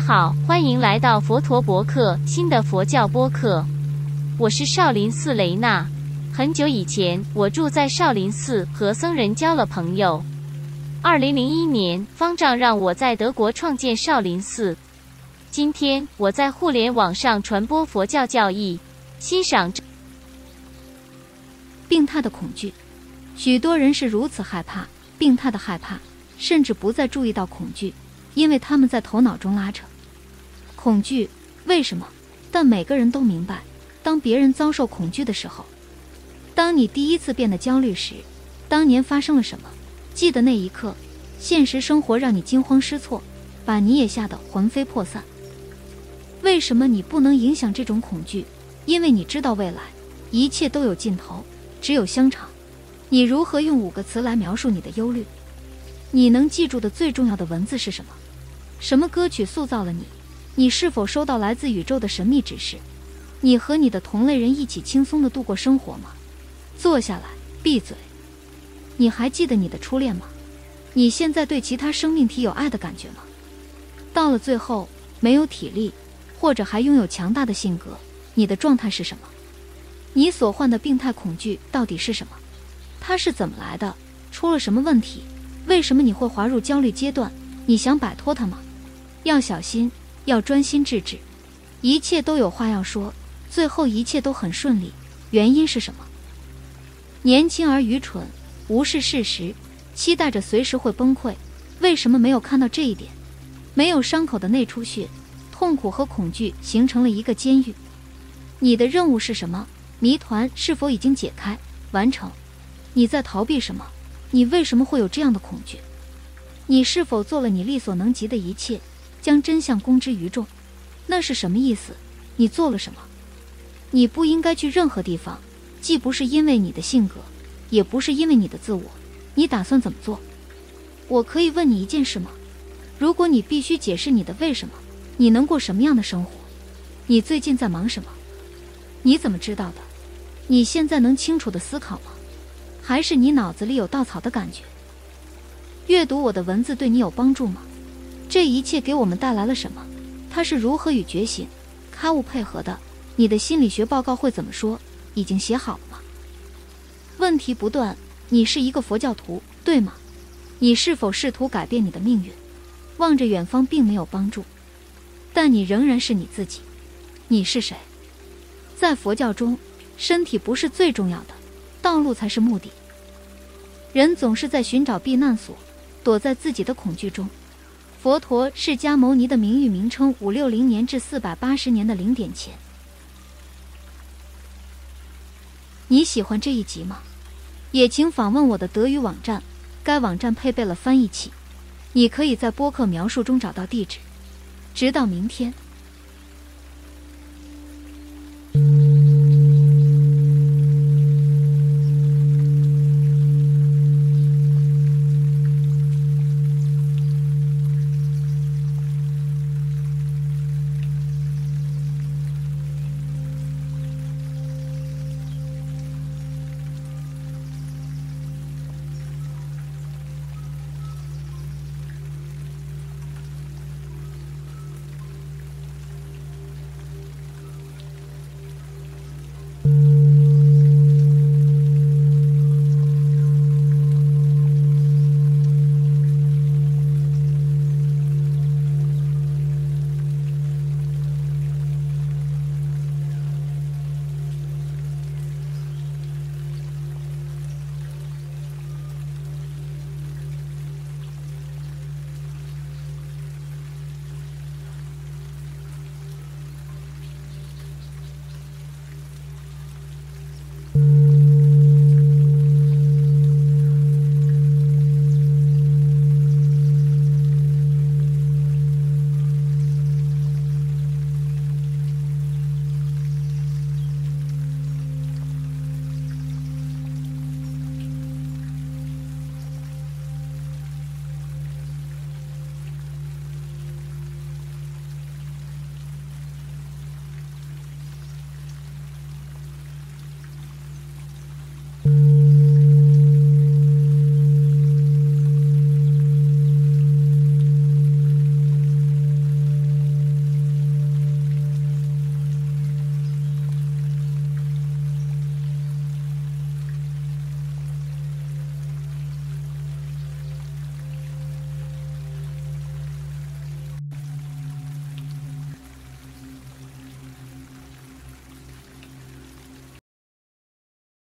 好，欢迎来到佛陀博客新的佛教播客。我是少林寺雷娜。很久以前，我住在少林寺，和僧人交了朋友。二零零一年，方丈让我在德国创建少林寺。今天，我在互联网上传播佛教教义，欣赏病态的恐惧。许多人是如此害怕，病态的害怕，甚至不再注意到恐惧。因为他们在头脑中拉扯恐惧，为什么？但每个人都明白，当别人遭受恐惧的时候，当你第一次变得焦虑时，当年发生了什么？记得那一刻，现实生活让你惊慌失措，把你也吓得魂飞魄散。为什么你不能影响这种恐惧？因为你知道未来一切都有尽头，只有香肠。你如何用五个词来描述你的忧虑？你能记住的最重要的文字是什么？什么歌曲塑造了你？你是否收到来自宇宙的神秘指示？你和你的同类人一起轻松的度过生活吗？坐下来，闭嘴。你还记得你的初恋吗？你现在对其他生命体有爱的感觉吗？到了最后，没有体力，或者还拥有强大的性格，你的状态是什么？你所患的病态恐惧到底是什么？它是怎么来的？出了什么问题？为什么你会滑入焦虑阶段？你想摆脱它吗？要小心，要专心致志，一切都有话要说，最后一切都很顺利。原因是什么？年轻而愚蠢，无视事实，期待着随时会崩溃。为什么没有看到这一点？没有伤口的内出血，痛苦和恐惧形成了一个监狱。你的任务是什么？谜团是否已经解开？完成？你在逃避什么？你为什么会有这样的恐惧？你是否做了你力所能及的一切？将真相公之于众，那是什么意思？你做了什么？你不应该去任何地方，既不是因为你的性格，也不是因为你的自我。你打算怎么做？我可以问你一件事吗？如果你必须解释你的为什么，你能过什么样的生活？你最近在忙什么？你怎么知道的？你现在能清楚的思考吗？还是你脑子里有稻草的感觉？阅读我的文字对你有帮助吗？这一切给我们带来了什么？它是如何与觉醒、开悟配合的？你的心理学报告会怎么说？已经写好了吗？问题不断。你是一个佛教徒，对吗？你是否试图改变你的命运？望着远方并没有帮助，但你仍然是你自己。你是谁？在佛教中，身体不是最重要的，道路才是目的。人总是在寻找避难所，躲在自己的恐惧中。佛陀释迦牟尼的名誉名称：五六零年至四百八十年的零点前。你喜欢这一集吗？也请访问我的德语网站，该网站配备了翻译器，你可以在播客描述中找到地址。直到明天。